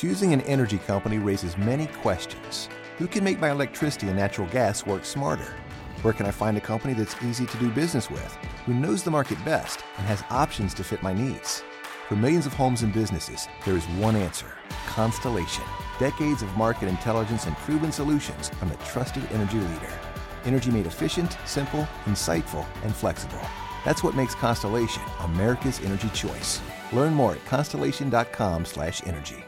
Choosing an energy company raises many questions. Who can make my electricity and natural gas work smarter? Where can I find a company that's easy to do business with, who knows the market best, and has options to fit my needs? For millions of homes and businesses, there is one answer Constellation. Decades of market intelligence and proven solutions from the trusted energy leader. Energy made efficient, simple, insightful, and flexible. That's what makes Constellation America's energy choice. Learn more at constellation.com/energy.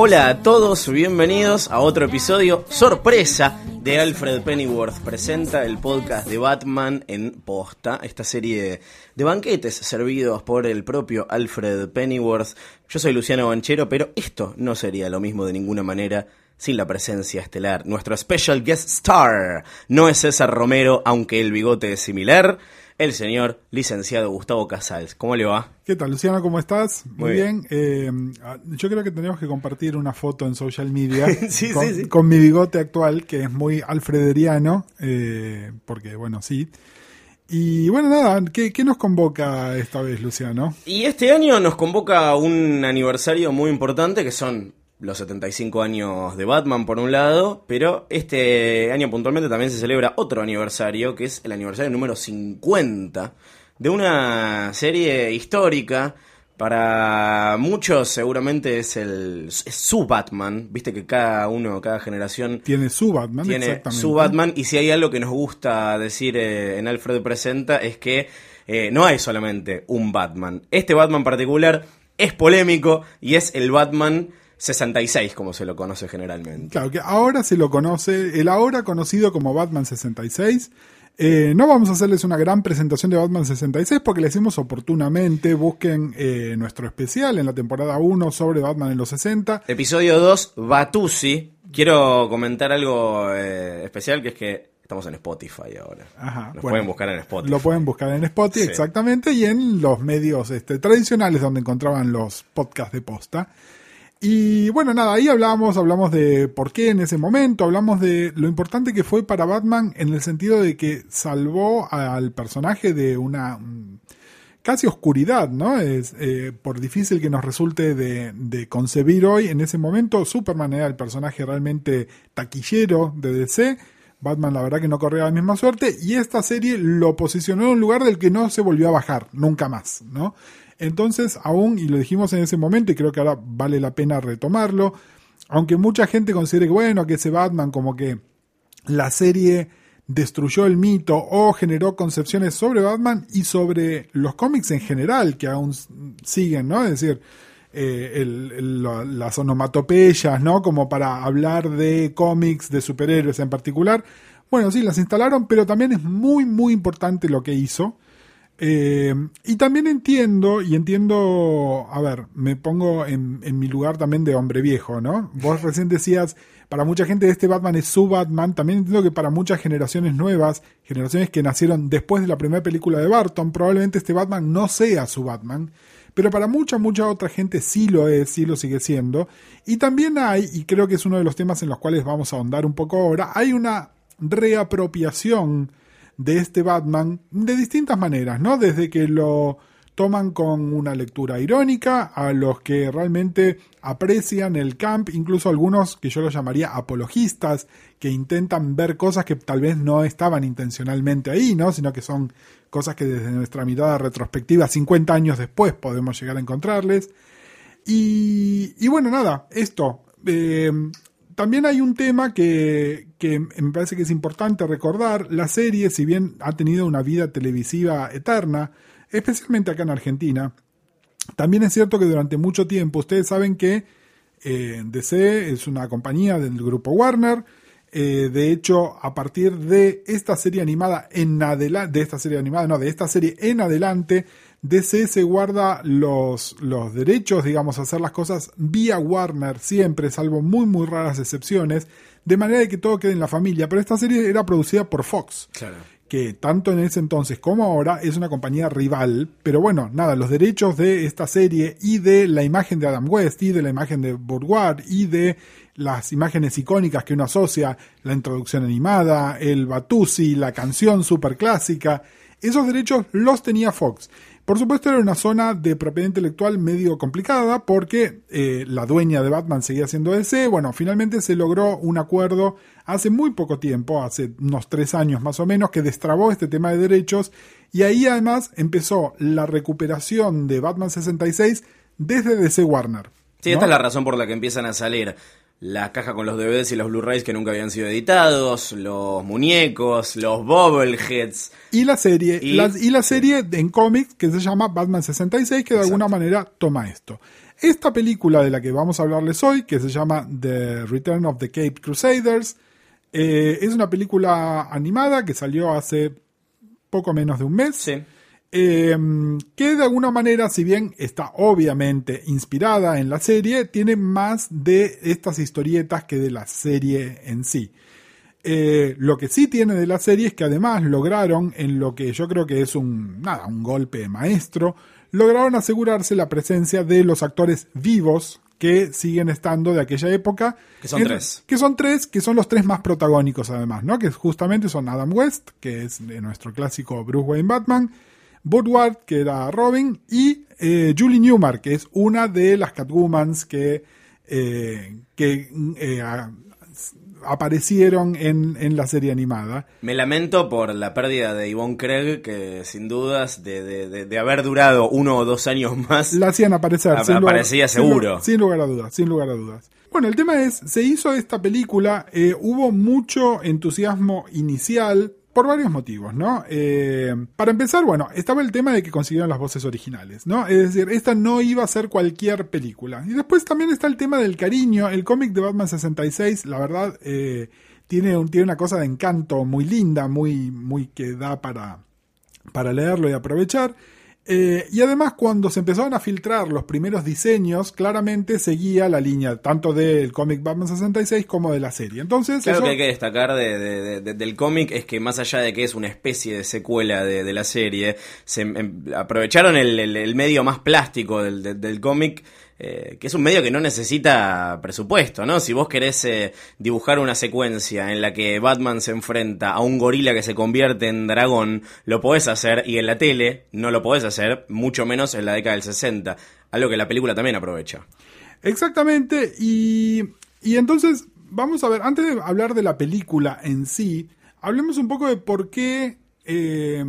Hola a todos, bienvenidos a otro episodio sorpresa de Alfred Pennyworth presenta el podcast de Batman en posta, esta serie de banquetes servidos por el propio Alfred Pennyworth. Yo soy Luciano Banchero, pero esto no sería lo mismo de ninguna manera sin la presencia estelar. Nuestro special guest star no es César Romero, aunque el bigote es similar, el señor licenciado Gustavo Casals. ¿Cómo le va? ¿Qué tal, Luciano? ¿Cómo estás? Muy, Muy bien. Eh, yo creo que tenemos que compartir una foto en social media Sí, con, sí, sí. con mi bigote actual, que es muy alfrederiano, eh, porque, bueno, sí. Y bueno, nada, ¿qué, qué nos convoca esta vez, Luciano? Y este año nos convoca un aniversario muy importante que son los 75 años de Batman por un lado, pero este año puntualmente también se celebra otro aniversario, que es el aniversario número 50 de una serie histórica. Para muchos seguramente es el es su Batman, viste que cada uno, cada generación Tiene su Batman, tiene exactamente. su Batman y si hay algo que nos gusta decir eh, en Alfred Presenta es que eh, no hay solamente un Batman. Este Batman particular es polémico y es el Batman 66 como se lo conoce generalmente. Claro, que ahora se lo conoce, el ahora conocido como Batman 66. Eh, no vamos a hacerles una gran presentación de Batman 66 porque le hicimos oportunamente. Busquen eh, nuestro especial en la temporada 1 sobre Batman en los 60. Episodio 2, Batusi. Quiero comentar algo eh, especial que es que estamos en Spotify ahora. Ajá, Nos bueno, pueden buscar en Spotify. Lo pueden buscar en Spotify, Sí. exactamente, y en los medios este, tradicionales donde encontraban los podcasts de posta. Y bueno, nada, ahí hablamos, hablamos de por qué en ese momento, hablamos de lo importante que fue para Batman en el sentido de que salvó al personaje de una mm, casi oscuridad, ¿no? Es, eh, por difícil que nos resulte de, de concebir hoy, en ese momento Superman era el personaje realmente taquillero de DC. Batman la verdad que no corría la misma suerte y esta serie lo posicionó en un lugar del que no se volvió a bajar, nunca más, ¿no? Entonces, aún, y lo dijimos en ese momento, y creo que ahora vale la pena retomarlo, aunque mucha gente considere que, bueno, que ese Batman como que la serie destruyó el mito o generó concepciones sobre Batman y sobre los cómics en general, que aún siguen, ¿no? Es decir, eh, las onomatopeyas, ¿no? Como para hablar de cómics, de superhéroes en particular. Bueno, sí, las instalaron, pero también es muy, muy importante lo que hizo. Eh, y también entiendo, y entiendo, a ver, me pongo en, en mi lugar también de hombre viejo, ¿no? Vos recién decías, para mucha gente este Batman es su Batman, también entiendo que para muchas generaciones nuevas, generaciones que nacieron después de la primera película de Barton, probablemente este Batman no sea su Batman, pero para mucha, mucha otra gente sí lo es, sí lo sigue siendo. Y también hay, y creo que es uno de los temas en los cuales vamos a ahondar un poco ahora, hay una reapropiación de este Batman de distintas maneras, ¿no? Desde que lo toman con una lectura irónica, a los que realmente aprecian el camp, incluso algunos que yo los llamaría apologistas, que intentan ver cosas que tal vez no estaban intencionalmente ahí, ¿no? Sino que son cosas que desde nuestra mirada retrospectiva, 50 años después, podemos llegar a encontrarles. Y, y bueno, nada, esto. eh, también hay un tema que, me parece que es importante recordar. La serie, si bien ha tenido una vida televisiva eterna, especialmente acá en Argentina, También es cierto que durante mucho tiempo, ustedes saben que eh, DC es una compañía del grupo Warner. eh, de hecho, a partir de esta serie animada en adelante, de esta serie animada, no, de esta serie en adelante, DC se guarda los, los derechos, digamos, a hacer las cosas vía Warner siempre, salvo muy, muy raras excepciones, de manera de que todo quede en la familia. Pero esta serie era producida por Fox Claro. que tanto en ese entonces como ahora es una compañía rival, pero bueno, nada, los derechos de esta serie y de la imagen de Adam West y de la imagen de Bourgeois y de las imágenes icónicas que uno asocia, la introducción animada, el Batusi, la canción super clásica, esos derechos los tenía Fox. Por supuesto era una zona de propiedad intelectual medio complicada porque eh, la dueña de Batman seguía siendo DC. Bueno, finalmente se logró un acuerdo hace muy poco tiempo, hace unos tres años más o menos, que destrabó este tema de derechos y ahí además empezó la recuperación de Batman 66 desde DC Warner. Sí, ¿no? esta es la razón por la que empiezan a salir la caja con los DVDs y los Blu-rays que nunca habían sido editados, los muñecos, los bobbleheads. Y la serie, Y- la, y la serie en cómics que se llama Batman 66, que de alguna manera toma esto. Esta película de la que vamos a hablarles hoy, que se llama The Return of the Cape Crusaders, eh, es una película animada que salió hace poco menos de un mes. Sí. Eh, que de alguna manera, si bien está obviamente inspirada en la serie, tiene más de estas historietas que de la serie en sí. Eh, lo que sí tiene de la serie es que además lograron, en lo que yo creo que es un, nada, un golpe maestro, lograron asegurarse la presencia de los actores vivos que siguen estando de aquella época. Que son En- tres. Que son tres, que son los tres más protagónicos además, ¿no? Que justamente son Adam West, que es nuestro clásico Bruce Wayne Batman, Woodward, que era Robin, y eh, Julie Newmar, que es una de las Catwomans que, eh, que eh, a- aparecieron en, en la serie animada. Me lamento por la pérdida de Yvonne Craig, que sin dudas, de, de- de- de haber durado uno o dos años más, La hacían aparecer. Ap- sin lugar- aparecía sin seguro. Sin, lugar a dudas, sin lugar a dudas. Bueno, el tema es, se hizo esta película, eh, hubo mucho entusiasmo inicial por varios motivos, ¿no? Eh, para empezar, bueno, estaba el tema de que consiguieron las voces originales, ¿no? Es decir, esta no iba a ser cualquier película. Y después también está el tema del cariño. El cómic de Batman 66, la verdad, eh, tiene, un, tiene una cosa de encanto muy linda, muy, muy que da para, para leerlo y aprovechar. Eh, y además, cuando se empezaron a filtrar los primeros diseños, claramente seguía la línea tanto del cómic Batman 66 como de la serie. Entonces, Claro eso- que hay que destacar de- de- de- de- del cómic es que más allá de que es una especie de secuela de, de la serie, se em- aprovecharon el, el- el medio más plástico del, del- del cómic, eh, que es un medio que no necesita presupuesto, ¿no? Si vos querés eh, dibujar una secuencia en la que Batman se enfrenta a un gorila que se convierte en dragón, lo podés hacer y en la tele no lo podés hacer, mucho menos en la década del 60, algo que la película también aprovecha. Exactamente, y, y entonces vamos a ver, antes de hablar de la película en sí, hablemos un poco de por qué, eh,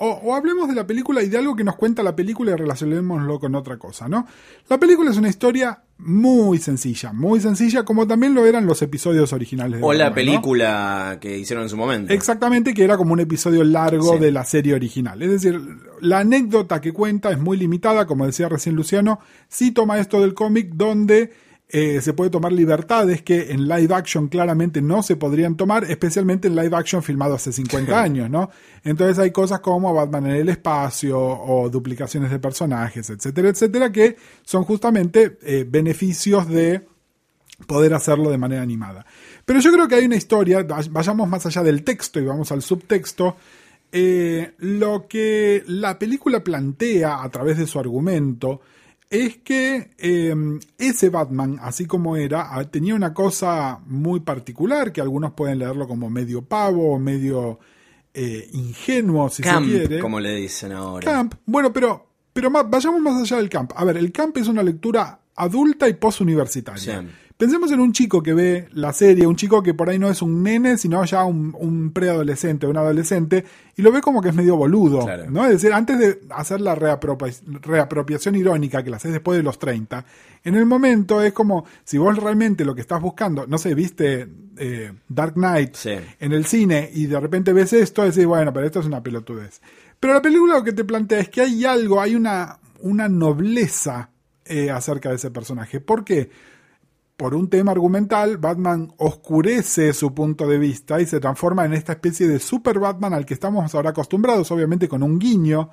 o, o hablemos de la película y de algo que nos cuenta la película y relacionémoslo con otra cosa, ¿no? La película es una historia muy sencilla, muy sencilla, como también lo eran los episodios originales. de O la película que hicieron en su momento. Exactamente, que era como un episodio largo Sí. de la serie original. Es decir, la anécdota que cuenta es muy limitada, como decía recién Luciano, sí toma esto del cómic donde eh, se puede tomar libertades que en live action claramente no se podrían tomar, especialmente en live action filmado hace 50 años, ¿no? Entonces hay cosas como Batman en el espacio o duplicaciones de personajes, etcétera, etcétera, que son justamente eh, beneficios de poder hacerlo de manera animada. Pero yo creo que hay una historia, vayamos más allá del texto y vamos al subtexto. eh, lo que la película plantea a través de su argumento es que eh, ese Batman, así como era, ah, tenía una cosa muy particular, que algunos pueden leerlo como medio pavo, medio eh, ingenuo, si Camp, se quiere. como le dicen ahora. Camp, bueno, pero, pero vayamos más allá del camp. A ver, el camp es una lectura adulta y postuniversitaria. Sí. Pensemos en un chico que ve la serie, un chico que por ahí no es un nene, sino ya un, un preadolescente o un adolescente, y lo ve como que es medio boludo. Claro. ¿no? Es decir, antes de hacer la reapropia- reapropiación irónica, que la haces después de los 30, en el momento es como si vos realmente lo que estás buscando, no sé, viste eh, Dark Knight Sí. en el cine y de repente ves esto, decís, bueno, pero esto es una pelotudez. Pero la película lo que te plantea es que hay algo, hay una, una nobleza eh, acerca de ese personaje. ¿Por qué? Por un tema argumental, Batman oscurece su punto de vista y se transforma en esta especie de super Batman al que estamos ahora acostumbrados, obviamente con un guiño.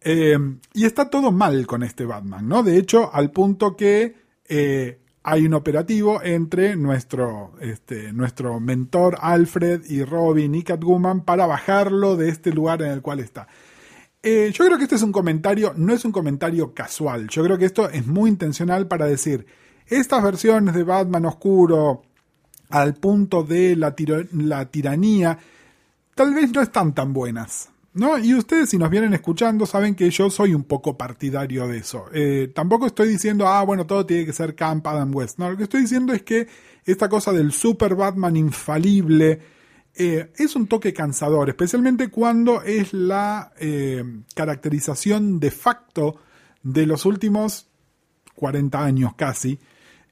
Eh, y está todo mal con este Batman, ¿no? De hecho, al punto que eh, hay un operativo entre nuestro, este, nuestro mentor Alfred y Robin y Catwoman para bajarlo de este lugar en el cual está. Eh, yo creo que este es un comentario, no es un comentario casual. Yo creo que esto es muy intencional para decir, estas versiones de Batman oscuro al punto de la, tiranía, tal vez no están tan buenas. ¿No? Y ustedes si nos vienen escuchando saben que yo soy un poco partidario de eso. Eh, tampoco estoy diciendo, ah, bueno, todo tiene que ser Camp Adam West. No, lo que estoy diciendo es que esta cosa del super Batman infalible eh, es un toque cansador, especialmente cuando es la eh, caracterización de facto de los últimos 40 años casi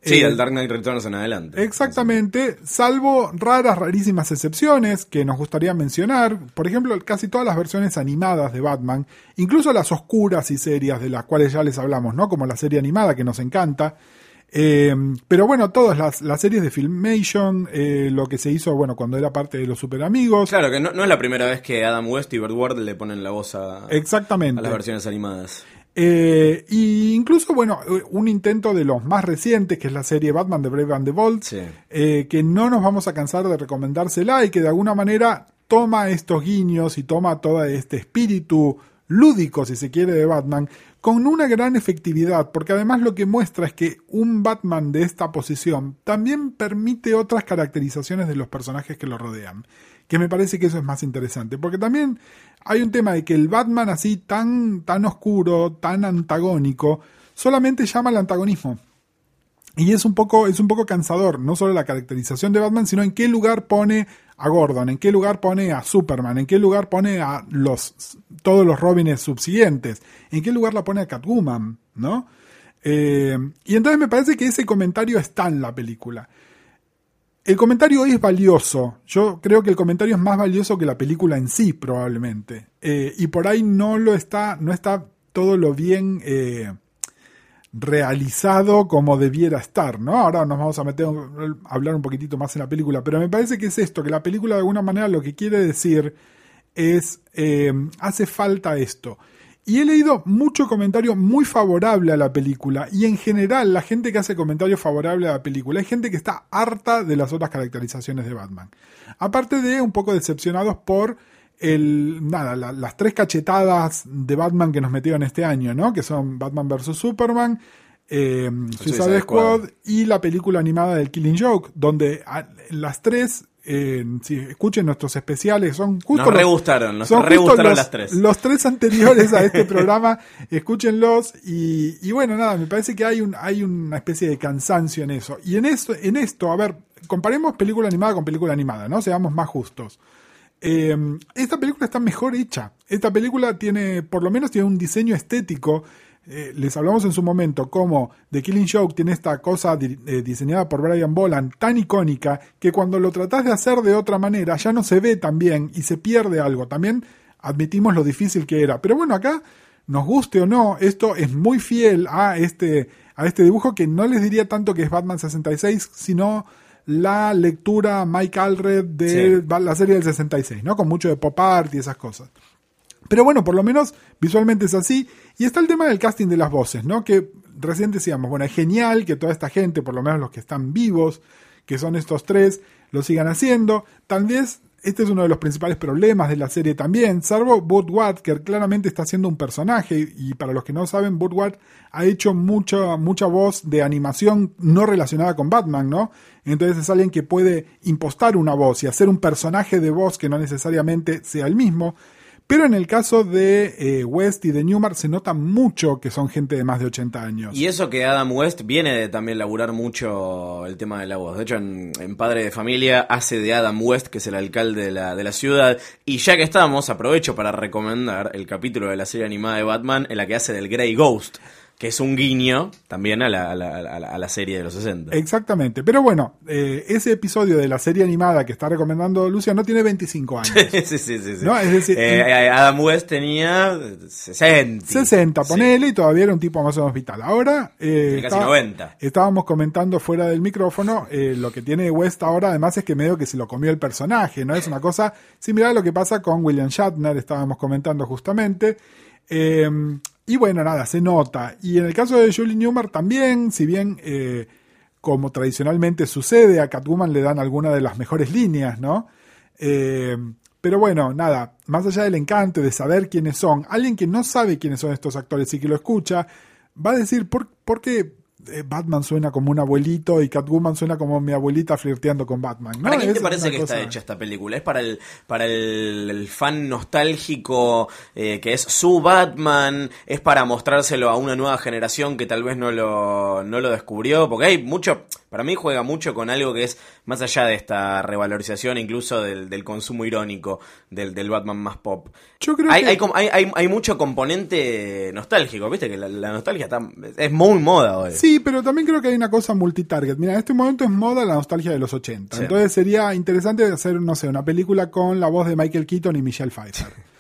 Sí, Eh, el Dark Knight Returns en adelante. Exactamente, salvo raras, rarísimas excepciones que nos gustaría mencionar. Por ejemplo, casi todas las versiones animadas de Batman, incluso las oscuras y serias de las cuales ya les hablamos, ¿no? Como la serie animada que nos encanta. Eh, pero bueno, todas las, las series de Filmation, eh, lo que se hizo, bueno, cuando era parte de los Super Amigos. Claro, que no, no es la primera vez que Adam West y Burt Ward le ponen la voz a, Exactamente. a las versiones animadas. Eh, y incluso, bueno, un intento de los más recientes, que es la serie Batman de Brave and the Bold, Sí. eh, que no nos vamos a cansar de recomendársela y que de alguna manera toma estos guiños y toma todo este espíritu lúdico, si se quiere, de Batman, con una gran efectividad, porque además lo que muestra es que un Batman de esta posición también permite otras caracterizaciones de los personajes que lo rodean, que me parece que eso es más interesante, porque también hay un tema de que el Batman así tan, tan oscuro, tan antagónico, solamente llama al antagonismo. Y es un poco, es un poco cansador, no solo la caracterización de Batman, sino en qué lugar pone a Gordon, en qué lugar pone a Superman, en qué lugar pone a los todos los Robines subsiguientes, en qué lugar la pone a Catwoman, ¿no? Eh, y entonces me parece que ese comentario está en la película. El comentario es valioso. Yo creo que el comentario es más valioso que la película en sí, probablemente. Eh, y por ahí no lo está, no está todo lo bien eh, realizado como debiera estar, ¿no? Ahora nos vamos a meter a hablar un poquitito más en la película, pero me parece que es esto, que la película de alguna manera lo que quiere decir es, eh, hace falta esto. Y he leído mucho comentario muy favorable a la película. Y en general, la gente que hace comentarios favorables a la película es gente que está harta de las otras caracterizaciones de Batman. Aparte de un poco decepcionados por el, nada, la- las tres cachetadas de Batman que nos metieron este año, ¿no? Que son Batman vs. Superman, eh, Suicide Suicide Squad Squad. y la película animada del Killing Joke, donde las tres, eh, si escuchen nuestros especiales, son justo Nos los- re gustaron, nos son re justo gustaron los, las tres. los tres anteriores a este programa, escúchenlos y, y bueno, nada, me parece que hay, un, hay una especie de cansancio en eso. Y en esto, en esto, a ver, comparemos película animada con película animada, ¿no? Seamos más justos. Eh, esta película está mejor hecha. Esta película tiene, por lo menos tiene un diseño estético. Eh, les hablamos en su momento como The Killing Joke tiene esta cosa di- eh, diseñada por Brian Boland tan icónica que cuando lo tratás de hacer de otra manera ya no se ve tan bien y se pierde algo. También admitimos lo difícil que era. Pero bueno, acá, nos guste o no, esto es muy fiel a este, a este dibujo que no les diría tanto que es Batman 66, sino la lectura Mike Alred de Sí. la serie del 66, ¿no? Con mucho de pop art y esas cosas. Pero bueno, por lo menos visualmente es así. Y está el tema del casting de las voces, ¿no? Que recién decíamos, bueno, es genial que toda esta gente, por lo menos los que están vivos, que son estos tres, lo sigan haciendo. Tal vez este es uno de los principales problemas de la serie también, salvo Ward, que claramente está haciendo un personaje. Y para los que no saben, Burt Ward ha hecho mucha, mucha voz de animación no relacionada con Batman, ¿no? Entonces es alguien que puede impostar una voz y hacer un personaje de voz que no necesariamente sea el mismo. Pero en el caso de eh, West y de Newmar se nota mucho que son gente de más de 80 años. Y eso que Adam West viene de también laburar mucho el tema de la voz. De hecho, en, en Padre de Familia hace de Adam West, que es el alcalde de la, de la ciudad. Y ya que estamos, aprovecho para recomendar el capítulo de la serie animada de Batman en la que hace del Grey Ghost. Que es un guiño también a la, a la, a la- a la serie de los 60. Exactamente. Pero bueno, eh, ese episodio de la serie animada que está recomendando Lucia no tiene 25 años. sí, sí, sí, sí. No, es decir, Eh, en- Adam West tenía 60. 60, Sí. ponele, y todavía era un tipo más o menos vital. Ahora, eh, casi 90. estábamos comentando fuera del micrófono, eh, lo que tiene West ahora además es que medio que se lo comió el personaje, ¿no? Es una cosa similar a lo que pasa con William Shatner, estábamos comentando justamente. Eh, y bueno, nada, se nota. Y en el caso de Julie Newmar también, si bien eh, como tradicionalmente sucede, a Catwoman le dan alguna de las mejores líneas, ¿no? Eh, pero bueno, nada, más allá del encanto de saber quiénes son, alguien que no sabe quiénes son estos actores y que lo escucha, va a decir, ¿por, por qué Batman suena como un abuelito y Catwoman suena como mi abuelita flirteando con Batman? ¿no? ¿Para quién te parece que cosa- está hecha esta película? ¿Es para el, para el, el fan nostálgico eh, que es su Batman? ¿Es para mostrárselo a una nueva generación que tal vez no lo, no lo descubrió? Porque hay mucho, para mí juega mucho con algo que es más allá de esta revalorización incluso del, del consumo irónico del, del Batman más pop. Yo creo Hay, que- hay, hay, mucho componente nostálgico, ¿viste? Que la, la nostalgia está, es muy moda hoy. Sí, pero también creo que hay una cosa multitarget. Mira, en este momento es moda la nostalgia de los 80. Sí. Entonces sería interesante hacer, no sé, una película con la voz de Michael Keaton y Michelle Pfeiffer.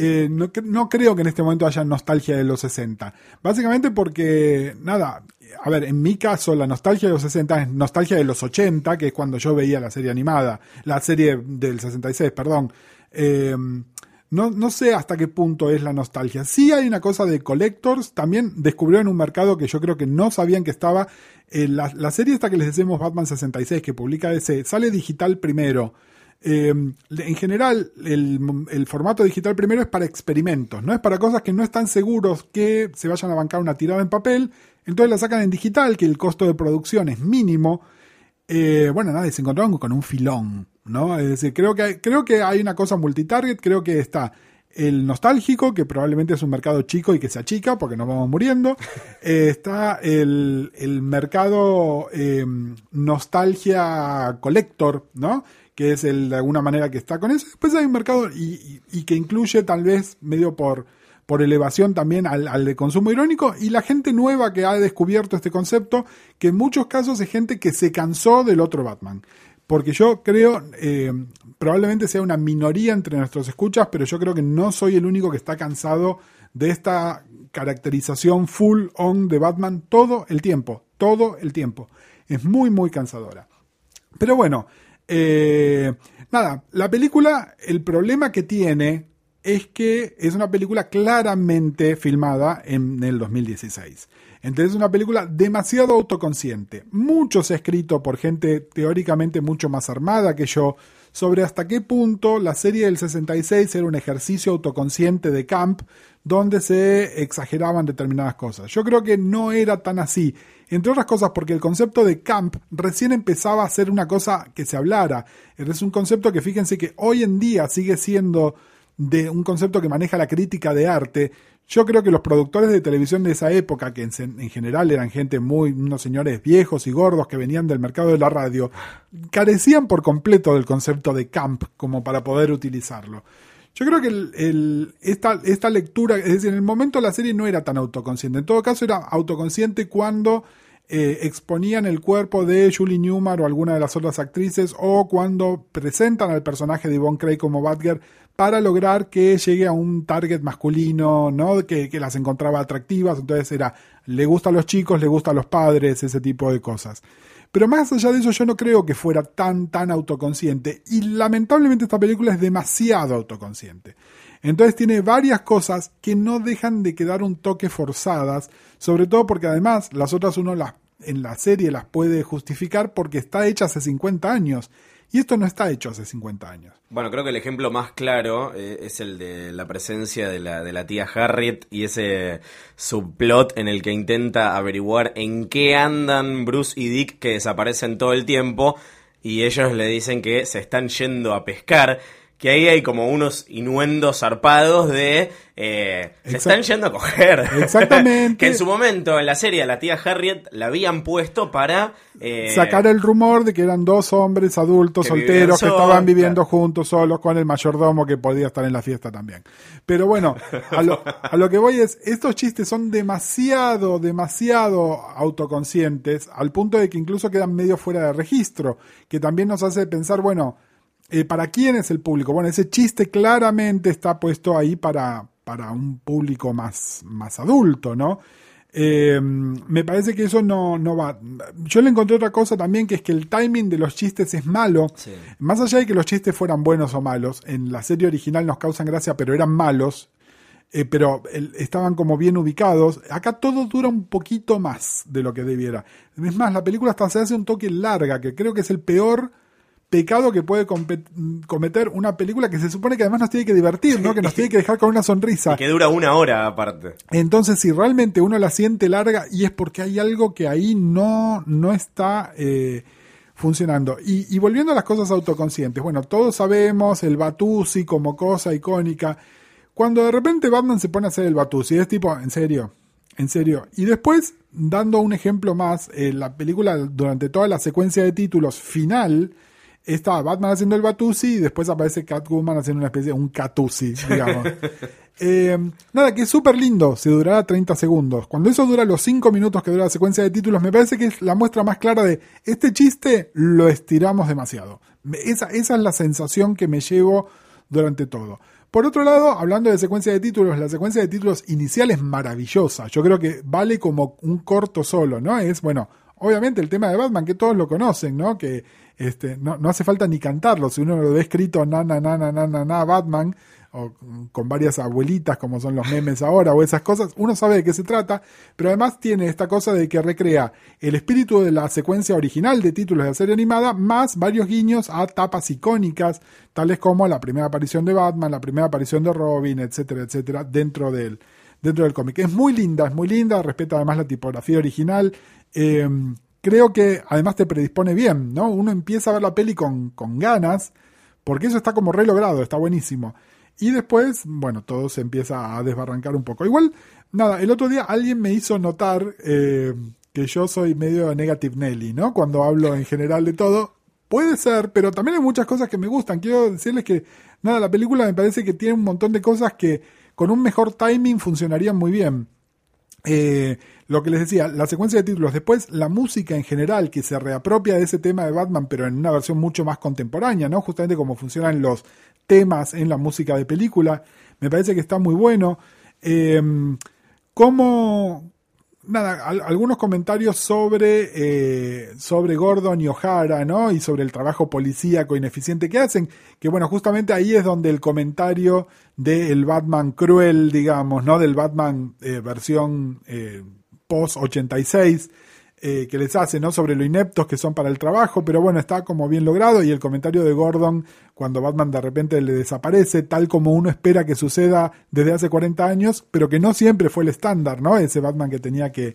Eh, no, no creo que en este momento haya nostalgia de los 60. Básicamente porque, nada, a ver, en mi caso la nostalgia de los 60 es nostalgia de los 80, que es cuando yo veía la serie animada, la serie del 66, perdón. Eh, no, no sé hasta qué punto es la nostalgia. Sí hay una cosa de collectors, también descubrieron un mercado que yo creo que no sabían que estaba. Eh, la, la serie esta que les decimos Batman 66, que publica ese, sale digital primero. Eh, en general, el, formato digital primero es para experimentos, no es para cosas que no están seguros que se vayan a bancar una tirada en papel. Entonces la sacan en digital, que el costo de producción es mínimo. Eh, bueno, nada, se encontraron con un filón, ¿no? Es decir, creo que creo que hay una cosa multitarget, creo que está el nostálgico, que probablemente es un mercado chico y que se achica porque nos vamos muriendo. Eh, está el, el mercado eh, nostalgia collector, ¿no? Que es el de alguna manera que está con eso. Después hay un mercado y, y- y que incluye tal vez medio por, por elevación también al, al de consumo irónico y la gente nueva que ha descubierto este concepto, que en muchos casos es gente que se cansó del otro Batman. Porque yo creo, eh, probablemente sea una minoría entre nuestros escuchas, pero yo creo que no soy el único que está cansado de esta caracterización full on de Batman todo el tiempo, todo el tiempo. Es muy, muy cansadora. Pero bueno, eh, nada, la película, el problema que tiene es que es una película claramente filmada en el 2016. Entonces es una película demasiado autoconsciente. Mucho se ha escrito por gente teóricamente mucho más armada que yo sobre hasta qué punto la serie del 66 era un ejercicio autoconsciente de camp donde se exageraban determinadas cosas. Yo creo que no era tan así, entre otras cosas porque el concepto de camp recién empezaba a ser una cosa que se hablara. Es un concepto que fíjense que hoy en día sigue siendo de un concepto que maneja la crítica de arte. Yo creo que los productores de televisión de esa época, que en, en, general eran gente muy, unos señores viejos y gordos que venían del mercado de la radio, carecían por completo del concepto de camp como para poder utilizarlo. Yo creo que esta, esta lectura, es decir, en el momento la serie no era tan autoconsciente. En todo caso, era autoconsciente cuando eh, exponían el cuerpo de Julie Newmar o alguna de las otras actrices o cuando presentan al personaje de Yvonne Craig como Batgirl para lograr que llegue a un target masculino, ¿no? Que, las encontraba atractivas. Entonces era, le gusta a los chicos, le gusta a los padres, ese tipo de cosas. Pero más allá de eso, yo no creo que fuera tan, tan autoconsciente. Y lamentablemente esta película es demasiado autoconsciente. Entonces tiene varias cosas que no dejan de quedar un toque forzadas, sobre todo porque además las otras uno las, en la serie las puede justificar porque está hecha hace 50 años. Y esto no está hecho hace 50 años. Bueno, creo que el ejemplo más claro eh, es el de la presencia de la, de la tía Harriet y ese subplot en el que intenta averiguar en qué andan Bruce y Dick que desaparecen todo el tiempo y ellos le dicen que se están yendo a pescar que ahí hay como unos inuendos zarpados de eh, se están yendo a coger. Exactamente. que en su momento en la serie la tía Harriet la habían puesto para eh, Sacar el rumor de que eran dos hombres adultos, Que solteros, que estaban viviendo claro. juntos, solos, con el mayordomo que podía estar en la fiesta también. Pero bueno, a lo, a lo que voy es, estos chistes son demasiado, demasiado autoconscientes, al punto de que incluso quedan medio fuera de registro, que también nos hace pensar, bueno, eh, ¿para quién es el público? Bueno, ese chiste claramente está puesto ahí para, para un público más, más adulto, ¿no? Eh, me parece que eso no, no va. Yo le encontré otra cosa también, que es que el timing de los chistes es malo. Sí. Más allá de que los chistes fueran buenos o malos, en la serie original nos causan gracia, pero eran malos. eh, pero el- estaban como bien ubicados. Acá todo dura un poquito más de lo que debiera. Es más, la película hasta se hace un toque larga, que creo que es el peor pecado que puede cometer una película que se supone que además nos tiene que divertir, ¿no? Que nos tiene que dejar con una sonrisa. y que dura una hora aparte. Entonces, si realmente uno la siente larga, y es porque hay algo que ahí no, no está eh, funcionando. Y, y volviendo a las cosas autoconscientes, bueno, todos sabemos el Batusi como cosa icónica. Cuando de repente Batman se pone a hacer el Batusi, es tipo, en serio, en serio. Y después, dando un ejemplo más, eh, la película durante toda la secuencia de títulos final, está Batman haciendo el Batusi y después aparece Catwoman haciendo una especie de un Catusi, digamos. Eh, nada, que es súper lindo, se durará 30 segundos. Cuando eso dura los 5 minutos que dura la secuencia de títulos, me parece que es la muestra más clara de este chiste lo estiramos demasiado. Esa, esa es la sensación que me llevo durante todo. Por otro lado, hablando de secuencia de títulos, la secuencia de títulos inicial es maravillosa. Yo creo que vale como un corto solo, ¿no? Es, bueno, obviamente el tema de Batman, que todos lo conocen, ¿no? Que este, no, no hace falta ni cantarlo. Si uno lo ve escrito na, na, na, na, na, na, Batman, o con varias abuelitas como son los memes ahora o esas cosas, uno sabe de qué se trata, pero además tiene esta cosa de que recrea el espíritu de la secuencia original de títulos de la serie animada más varios guiños a tapas icónicas, tales como la primera aparición de Batman, la primera aparición de Robin, etcétera, etcétera, dentro del, dentro del cómic. Es muy linda, es muy linda, respeta además la tipografía original. eh, creo que además te predispone bien, ¿no? Uno empieza a ver la peli con, con ganas, porque eso está como re logrado, está buenísimo. Y después, bueno, todo se empieza a desbarrancar un poco. Igual, nada, el otro día alguien me hizo notar eh, que yo soy medio negative Nelly, ¿no? Cuando hablo en general de todo. Puede ser, pero también hay muchas cosas que me gustan. Quiero decirles que, nada, la película me parece que tiene un montón de cosas que con un mejor timing funcionarían muy bien. Eh, lo que les decía, la secuencia de títulos, después la música en general que se reapropia de ese tema de Batman, pero en una versión mucho más contemporánea, ¿no? Justamente como funcionan los temas en la música de película, me parece que está muy bueno. Eh, como nada, al- algunos comentarios sobre, eh, sobre Gordon y O'Hara, ¿no? Y sobre el trabajo policíaco ineficiente que hacen, que bueno, justamente ahí es donde el comentario del Batman cruel, digamos, ¿no? Del Batman eh, versión eh, post 86, eh, que les hace, ¿no? Sobre lo ineptos que son para el trabajo, pero bueno, está como bien logrado y el comentario de Gordon cuando Batman de repente le desaparece, tal como uno espera que suceda desde hace 40 años, pero que no siempre fue el estándar, ¿no? Ese Batman que tenía que,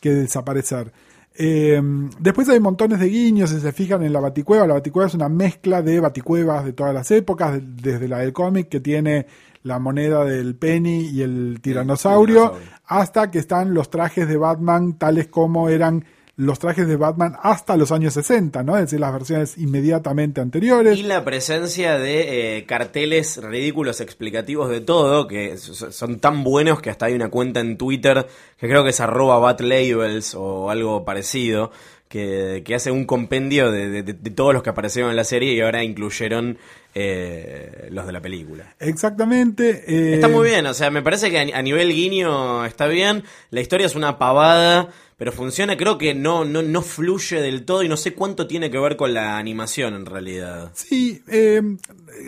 que desaparecer. Eh, después hay montones de guiños, si se fijan en la Baticueva, la Baticueva es una mezcla de Baticuevas de todas las épocas, de- desde la del cómic que tiene la moneda del penny y el tiranosaurio, tiranosaurio. hasta que están los trajes de Batman tales como eran los trajes de Batman hasta los años 60, ¿no? Es decir, las versiones inmediatamente anteriores. Y la presencia de eh, carteles ridículos explicativos de todo, que son tan buenos que hasta hay una cuenta en Twitter que creo que es arroba batlabels o algo parecido, que, que hace un compendio de- de- de todos los que aparecieron en la serie y ahora incluyeron eh, los de la película. Exactamente. eh, Está muy bien, o sea, me parece que a, nivel guiño está bien, la historia es una pavada, pero funciona, creo que no, no, no fluye del todo y no sé cuánto tiene que ver con la animación en realidad. Sí, eh,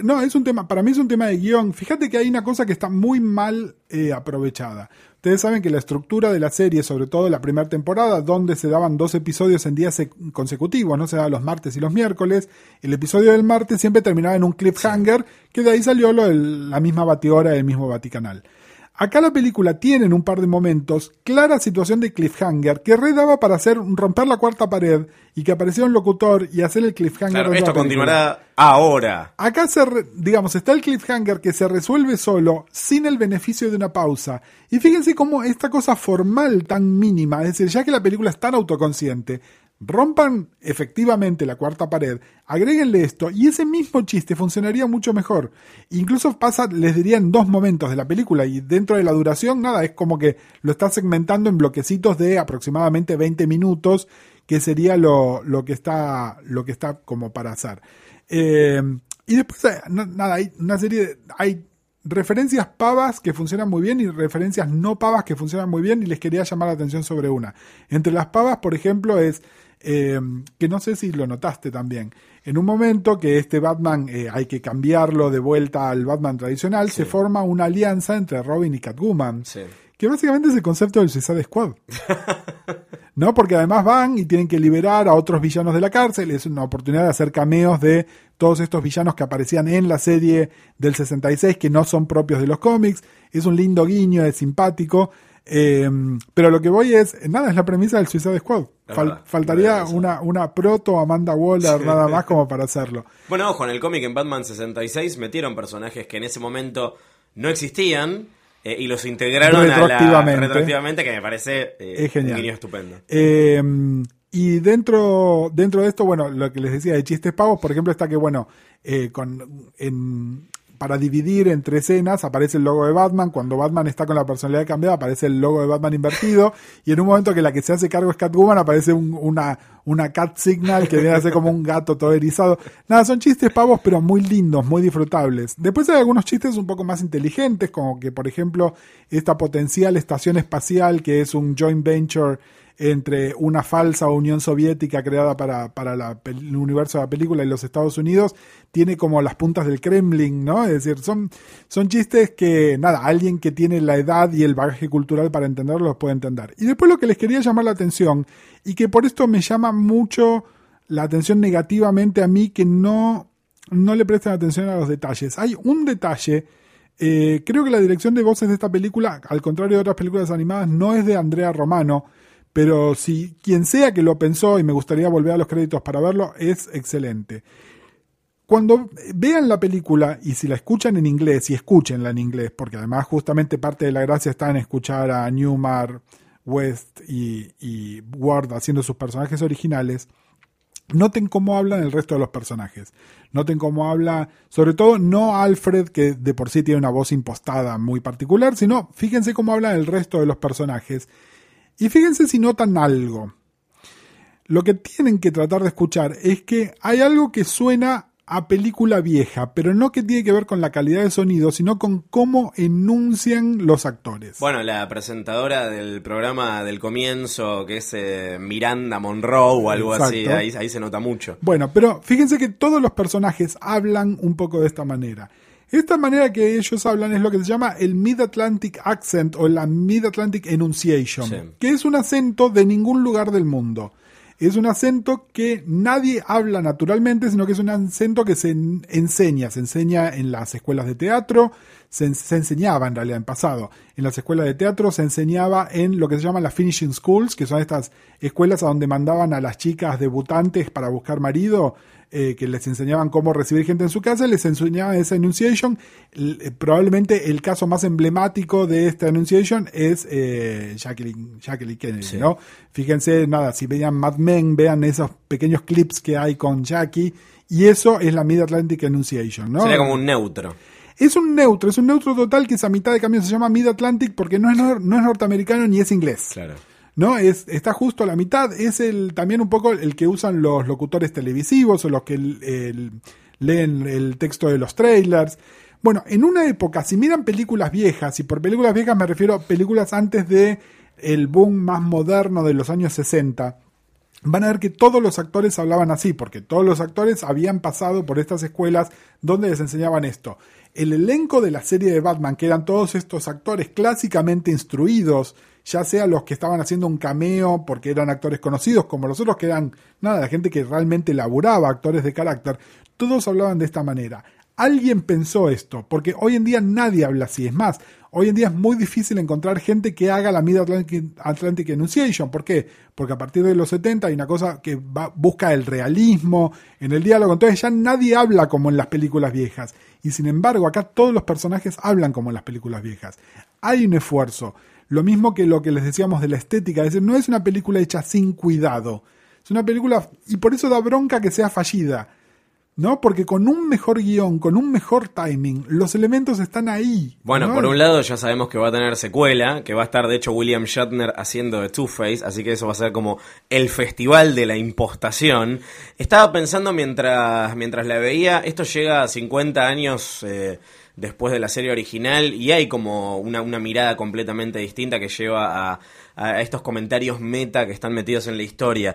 no, es un tema, para mí es un tema de guion. Fíjate que hay una cosa que está muy mal eh, aprovechada. Ustedes saben que la estructura de la serie, sobre todo la primera temporada, donde se daban dos episodios en días sec- consecutivos, no se daban los martes y los miércoles, el episodio del martes siempre terminaba en un cliffhanger, que de ahí salió lo del- la misma batidora del mismo Vaticanal. Acá la película tiene en un par de momentos clara situación de cliffhanger que redaba para hacer romper la cuarta pared y que apareciera un locutor y hacer el cliffhanger. Claro, de esto continuará ahora. Acá se, digamos, está el cliffhanger que se resuelve solo, sin el beneficio de una pausa. Y fíjense cómo esta cosa formal tan mínima, es decir, ya que la película es tan autoconsciente, rompan efectivamente la cuarta pared, agréguenle esto, y ese mismo chiste funcionaría mucho mejor. Incluso pasa, les diría, en dos momentos de la película, y dentro de la duración, nada, es como que lo está segmentando en bloquecitos de aproximadamente 20 minutos, que sería lo, lo que está, lo que está como para hacer. Eh, y después, eh, nada, hay una serie de, hay referencias pavas que funcionan muy bien y referencias no pavas que funcionan muy bien y les quería llamar la atención sobre una. Entre las pavas, por ejemplo, es eh, que no sé si lo notaste también. En un momento que este Batman eh, hay que cambiarlo de vuelta al Batman tradicional, se forma una alianza entre Robin y Catwoman. Sí. Que básicamente es el concepto del Suicide Squad. ¿No? Porque además van y tienen que liberar a otros villanos de la cárcel. Es una oportunidad de hacer cameos de todos estos villanos que aparecían en la serie del 66 que no son propios de los cómics. Es un lindo guiño, es simpático. Eh, pero lo que voy es, nada, es la premisa del Suicide Squad. Es Fal- verdad, faltaría una, una proto Amanda Waller nada más como para hacerlo. Bueno, ojo, en el cómic en Batman 66 metieron personajes que en ese momento no existían eh, y los integraron a la- Retroactivamente. retroactivamente, que me parece eh, Es genial. un guiño estupendo. Eh, y dentro, dentro de esto, bueno, lo que les decía de chistes pavos, por ejemplo, está que, bueno, eh, con, en, para dividir entre escenas aparece el logo de Batman. Cuando Batman está con la personalidad cambiada, aparece el logo de Batman invertido. y en un momento que la que se hace cargo es Catwoman, aparece un- una, una cat signal que viene a ser como un gato todo erizado. Nada, son chistes pavos, pero muy lindos, muy disfrutables. Después hay algunos chistes un poco más inteligentes, como que, por ejemplo, esta potencial estación espacial, que es un joint venture entre una falsa Unión Soviética creada para, para la el universo de la película y los Estados Unidos, tiene como las puntas del Kremlin, ¿no? Es decir, son, son chistes que, nada, alguien que tiene la edad y el bagaje cultural para entenderlos los puede entender. Y después lo que les quería llamar la atención, y que por esto me llama mucho la atención negativamente a mí, que no, no le prestan atención a los detalles. Hay un detalle eh, creo que la dirección de voces de esta película, al contrario de otras películas animadas, no es de Andrea Romano, pero si quien sea que lo pensó, y me gustaría volver a los créditos para verlo, es excelente. Cuando vean la película y si la escuchan en inglés, y escúchenla en inglés, porque además justamente parte de la gracia está en escuchar a Newmar, West y, y Ward haciendo sus personajes originales, Noten cómo hablan el resto de los personajes. Noten cómo habla, sobre todo no Alfred, que de por sí tiene una voz impostada muy particular, sino fíjense cómo habla el resto de los personajes. Y fíjense si notan algo. Lo que tienen que tratar de escuchar es que hay algo que suena a película vieja, pero no que tiene que ver con la calidad de sonido, sino con cómo enuncian los actores. Bueno, la presentadora del programa del comienzo, que es eh, Miranda Monroe o algo así, ahí, ahí se nota mucho. Bueno, pero fíjense que todos los personajes hablan un poco de esta manera. Esta manera que ellos hablan es lo que se llama el Mid-Atlantic Accent o la Mid-Atlantic Enunciation, Sí. que es un acento de ningún lugar del mundo. Es un acento que nadie habla naturalmente, sino que es un acento que se en- enseña. Se enseña en las escuelas de teatro, se, en- se enseñaba en realidad en pasado. En las escuelas de teatro se enseñaba en lo que se llaman las finishing schools, que son estas escuelas a donde mandaban a las chicas debutantes para buscar marido, eh, que les enseñaban cómo recibir gente en su casa, les enseñaban esa enunciation. L- eh, probablemente el caso más emblemático de esta enunciation es eh, Jacqueline, Jacqueline Kennedy, Sí. ¿no? Fíjense, nada, si vean Mad Men, vean esos pequeños clips que hay con Jackie, y eso es la Mid-Atlantic Enunciation, ¿no? Sería como un neutro. Es un neutro, es un neutro total que esa mitad de cambio se llama Mid-Atlantic porque no es, nor- no es norteamericano ni es inglés. Claro. ¿No? Es, está justo a la mitad, es el también un poco el que usan los locutores televisivos o los que leen el texto de los trailers. Bueno, en una época, si miran películas viejas, y por películas viejas me refiero a películas antes de el boom más moderno de los años 60, van a ver que todos los actores hablaban así, porque todos los actores habían pasado por estas escuelas donde les enseñaban esto. El elenco de la serie de Batman, que eran todos estos actores clásicamente instruidos, ya sea los que estaban haciendo un cameo porque eran actores conocidos, como los otros que eran, nada, la gente que realmente laburaba, actores de carácter, todos hablaban de esta manera. Alguien pensó esto, porque hoy en día nadie habla así. Es más, hoy en día es muy difícil encontrar gente que haga la Mid Atlantic, Enunciation. ¿Por qué? Porque a partir de los 70 hay una cosa que va- busca el realismo en el diálogo. Entonces ya nadie habla como en las películas viejas. Y sin embargo, acá todos los personajes hablan como en las películas viejas. Hay un esfuerzo. Lo mismo que lo que les decíamos de la estética. Es decir, no es una película hecha sin cuidado. Es una película, y por eso da bronca que sea fallida. ¿No? Porque con un mejor guion, con un mejor timing, los elementos están ahí. Bueno, ¿no? por un lado ya sabemos que va a tener secuela, que va a estar de hecho William Shatner haciendo de Two-Face, así que eso va a ser como el festival de la impostación. Estaba pensando mientras, mientras la veía, esto llega a 50 años eh, después de la serie original y hay como una, una mirada completamente distinta que lleva a, a estos comentarios meta que están metidos en la historia.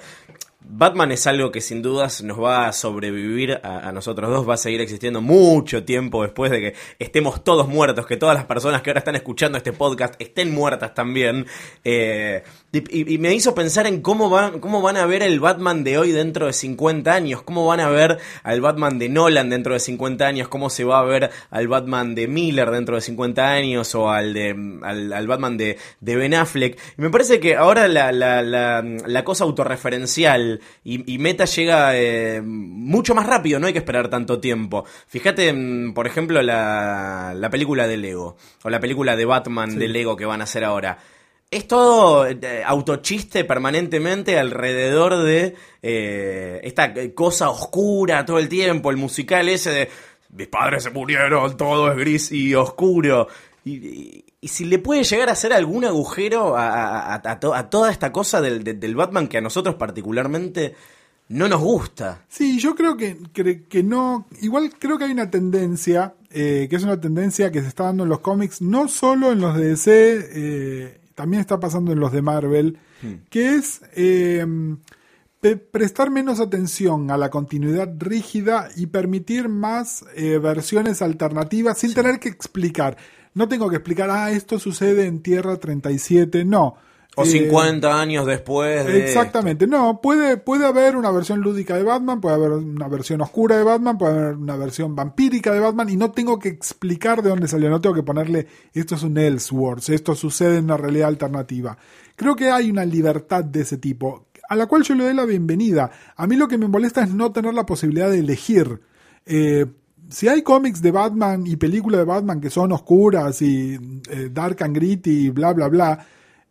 Batman es algo que sin dudas nos va a sobrevivir a, nosotros dos, va a seguir existiendo mucho tiempo después de que estemos todos muertos, que todas las personas que ahora están escuchando este podcast estén muertas también. Eh, y, y- me hizo pensar en cómo van, cómo van a ver el Batman de hoy dentro de 50 años, cómo van a ver al Batman de Nolan dentro de 50 años, cómo se va a ver al Batman de Miller dentro de 50 años o al, de, al, al Batman de, de Ben Affleck. Y me parece que ahora la, la, la, la cosa autorreferencial y, y meta llega eh, mucho más rápido, no hay que esperar tanto tiempo. Fíjate, mm, por ejemplo, la, la película de Lego o la película de Batman de Lego que van a hacer ahora. Es todo eh, autochiste permanentemente alrededor de eh, esta cosa oscura todo el tiempo, el musical ese de mis padres se murieron, todo es gris y oscuro. Y, si le puede llegar a hacer algún agujero a, a- a- a to- a toda esta cosa del, de- del Batman que a nosotros particularmente no nos gusta. Sí, yo creo que, que, que no. Igual creo que hay una tendencia, eh, que es una tendencia que se está dando en los cómics, no solo en los de DC, eh, también está pasando en los de Marvel, que es eh, prestar menos atención a la continuidad rígida y permitir más eh, versiones alternativas sin tener que explicar. No tengo que explicar, ah, esto sucede en Tierra 37, no. O Eh, 50 años después de... Exactamente, no, puede, puede haber una versión lúdica de Batman, puede haber una versión oscura de Batman, puede haber una versión vampírica de Batman y no tengo que explicar de dónde salió, no tengo que ponerle esto es un Elseworlds, esto sucede en una realidad alternativa. Creo que hay una libertad de ese tipo, a la cual yo le doy la bienvenida. A mí lo que me molesta es no tener la posibilidad de elegir. Eh, si hay cómics de Batman y películas de Batman que son oscuras y eh, dark and gritty y bla bla bla,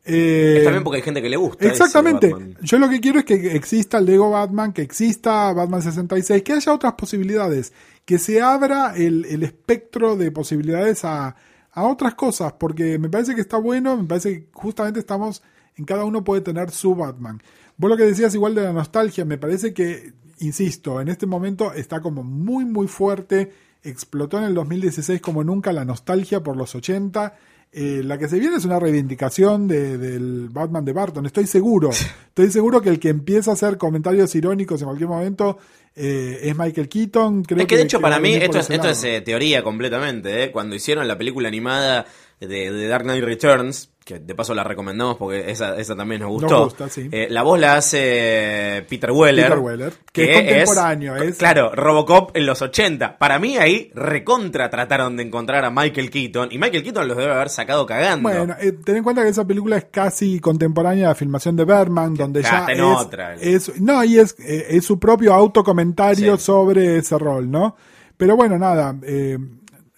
eh, porque hay gente que le gusta. Exactamente. Yo lo que quiero es que exista el Lego Batman, que exista Batman 66, que haya otras posibilidades, que se abra el, el espectro de posibilidades a, a otras cosas, porque me parece que está bueno, me parece que justamente estamos, en cada uno puede tener su Batman. Vos lo que decías igual de la nostalgia, me parece que, insisto, en este momento está como muy, muy fuerte, explotó en el 2016 como nunca la nostalgia por los 80. Eh, la que se viene es una reivindicación de- del Batman de Barton, estoy seguro. Estoy seguro que el que empieza a hacer comentarios irónicos en cualquier momento eh, es Michael Keaton. Creo es que de hecho para mí esto es, esto es eh, teoría completamente. ¿eh? Cuando hicieron la película animada de, de Dark Knight Returns, que de paso la recomendamos porque esa, esa también nos gustó. gusta, sí. Eh, la voz la hace Peter Weller. Peter Weller, que es contemporáneo, es- Claro, Robocop en los 80. Para mí ahí recontra trataron de encontrar a Michael Keaton. Y Michael Keaton los debe haber sacado cagando. Bueno, eh, ten en cuenta que esa película es casi contemporánea a la filmación de Berman, donde ya ya es, otra. es- no, y es, eh, es su propio autocomentario Sí. sobre ese rol, ¿no? Pero bueno, nada, eh,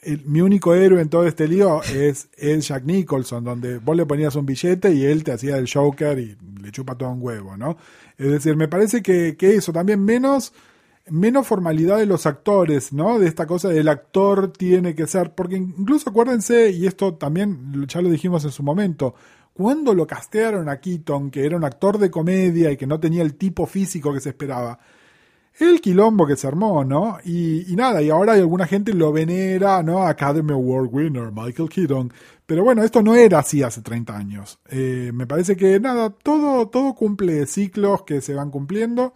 el- mi único héroe en todo este lío es, es Jack Nicholson, donde vos le ponías un billete y él te hacía el Joker y le chupa todo un huevo, ¿no? Es decir, me parece que, que eso, también menos menos formalidad de los actores, ¿no? De esta cosa del actor tiene que ser, porque incluso acuérdense, y esto también ya lo dijimos en su momento, cuando lo castearon a Keaton, que era un actor de comedia y que no tenía el tipo físico que se esperaba, el quilombo que se armó, ¿no? Y, nada, y ahora hay alguna gente lo venera, ¿no? Academy Award winner, Michael Keaton. Pero bueno, esto no era así hace 30 años. Eh, me parece que nada, todo, todo cumple ciclos que se van cumpliendo.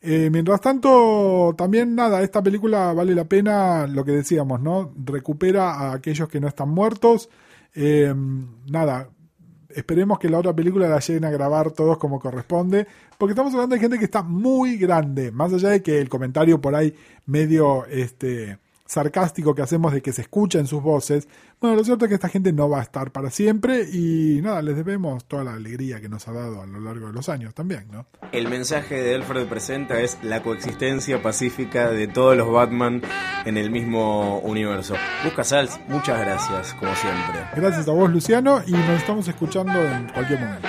Eh, mientras tanto, también nada, esta película vale la pena, lo que decíamos, ¿no? Recupera a aquellos que no están muertos. Eh, nada, esperemos que la otra película la lleguen a grabar todos como corresponde, porque estamos hablando de gente que está muy grande, más allá de que el comentario por ahí medio este sarcástico que hacemos de que se escuchen sus voces. Bueno, lo cierto es que esta gente no va a estar para siempre y nada, les debemos toda la alegría que nos ha dado a lo largo de los años también, ¿no? El mensaje de Alfred Presenta es la coexistencia pacífica de todos los Batman en el mismo universo. Busca Sals, muchas gracias, como siempre. Gracias a vos, Luciano, y nos estamos escuchando en cualquier momento.